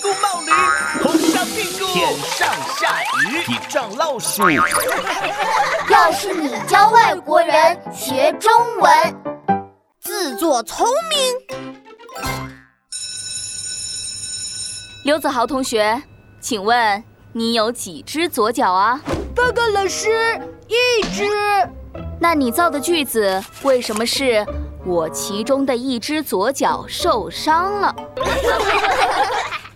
鼓冒驴，头上屁股，天上下雨，地上老鼠。要是你教外国人学中文，自作聪明。刘子豪同学，请问你有几只左脚啊？报告老师，一只。那你造的句子为什么是我其中的一只左脚受伤了？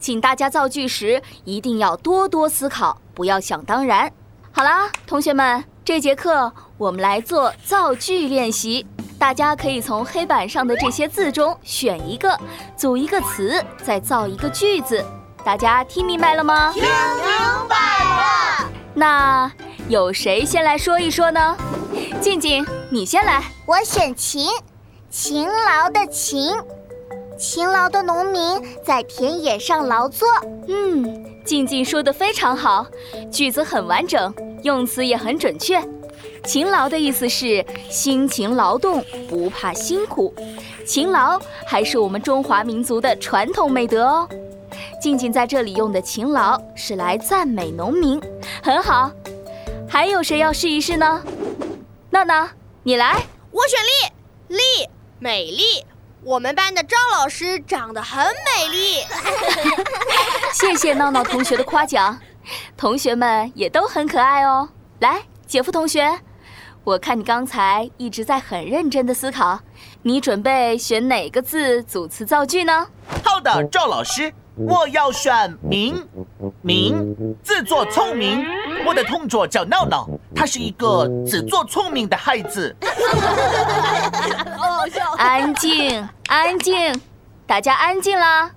请大家造句时一定要多多思考，不要想当然。好啦，同学们，这节课我们来做造句练习。大家可以从黑板上的这些字中选一个，组一个词，再造一个句子。大家听明白了吗？听明白了。那有谁先来说一说呢？静静，你先来。我选勤，勤劳的勤，勤劳的农民在田野上劳作。嗯，静静说的非常好，句子很完整，用词也很准确。勤劳的意思是辛勤劳动，不怕辛苦。勤劳还是我们中华民族的传统美德哦。静静在这里用的勤劳是来赞美农民，很好。还有谁要试一试呢？娜娜，你来。我选丽，丽美丽。我们班的赵老师长得很美丽。谢谢闹闹同学的夸奖，同学们也都很可爱哦。来，姐夫同学。我看你刚才一直在很认真的思考，你准备选哪个字组词造句呢？好的，赵老师，我要选明，明，自作聪明。我的同桌叫闹闹，他是一个自作聪明的孩子。安静，安静，大家安静啦。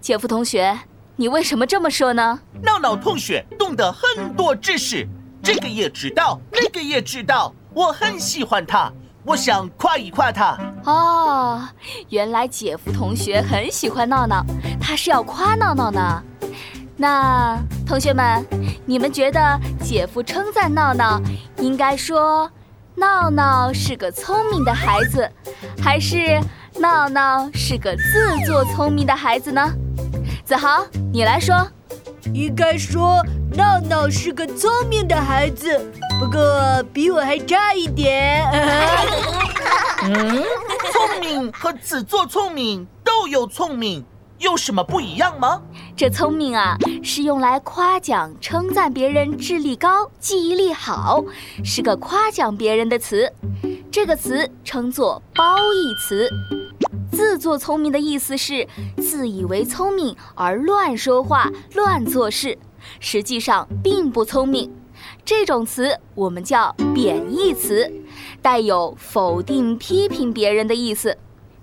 姐夫同学，你为什么这么说呢？闹闹同学懂得很多知识，这个也知道，那个也知道。我很喜欢他，我想夸一夸他。哦，原来姐夫同学很喜欢闹闹，他是要夸闹闹呢。那同学们，你们觉得姐夫称赞闹闹，应该说闹闹是个聪明的孩子，还是闹闹是个自作聪明的孩子呢？子豪，你来说。应该说闹闹是个聪明的孩子。不过比我还差一点。嗯，聪明和自作聪明都有聪明，有什么不一样吗？这聪明啊，是用来夸奖、称赞别人智力高、记忆力好，是个夸奖别人的词。这个词称作褒义词。自作聪明的意思是自以为聪明而乱说话、乱做事，实际上并不聪明。这种词我们叫贬义词，带有否定、批评别人的意思。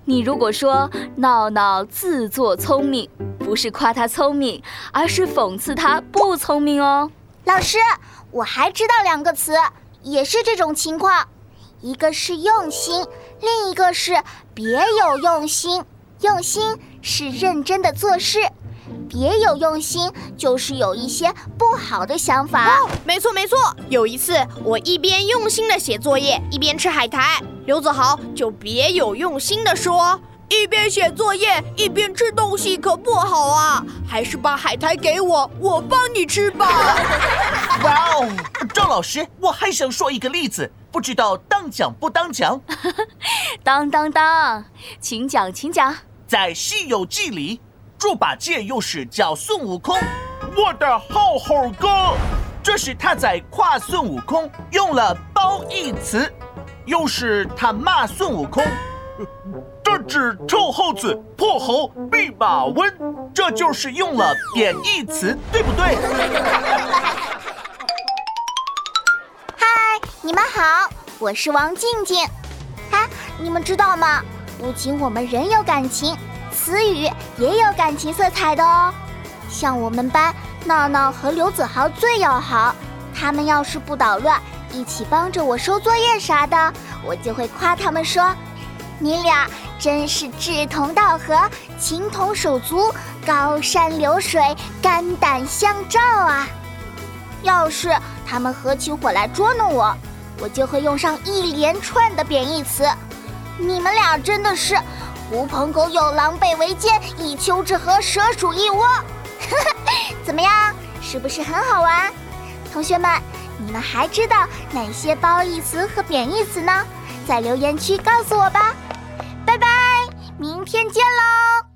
你如果说闹闹自作聪明，不是夸他聪明，而是讽刺他不聪明哦。老师，我还知道两个词，也是这种情况，一个是用心，另一个是别有用心。用心是认真的做事。别有用心，就是有一些不好的想法。哦，没错没错。有一次，我一边用心的写作业，一边吃海苔。刘子豪就别有用心的说：“一边写作业一边吃东西可不好啊，还是把海苔给我，我帮你吃吧。”哇哦，赵老师，我还想说一个例子，不知道当讲不当讲？当当当，请讲，请讲。在《西游记》里。猪八戒又是叫孙悟空，我的好猴哥，这是他在夸孙悟空用了褒义词，又是他骂孙悟空，指臭猴子破猴弼马温，这就是用了贬义词，对不对？嗨，你们好，我是王静静。哎，你们知道吗？不仅我们人有感情。词语也有感情色彩的哦，像我们班闹闹和刘子豪最要好，他们要是不捣乱，一起帮着我收作业啥的，我就会夸他们说：“你俩真是志同道合，情同手足，高山流水，肝胆相照啊！”要是他们合起伙来捉弄我，我就会用上一连串的贬义词。你们俩真的是。狐朋狗友，狼狈为奸；一丘之貉，蛇鼠一窝。怎么样，是不是很好玩？同学们，你们还知道哪些褒义词和贬义词呢？在留言区告诉我吧。明天见喽。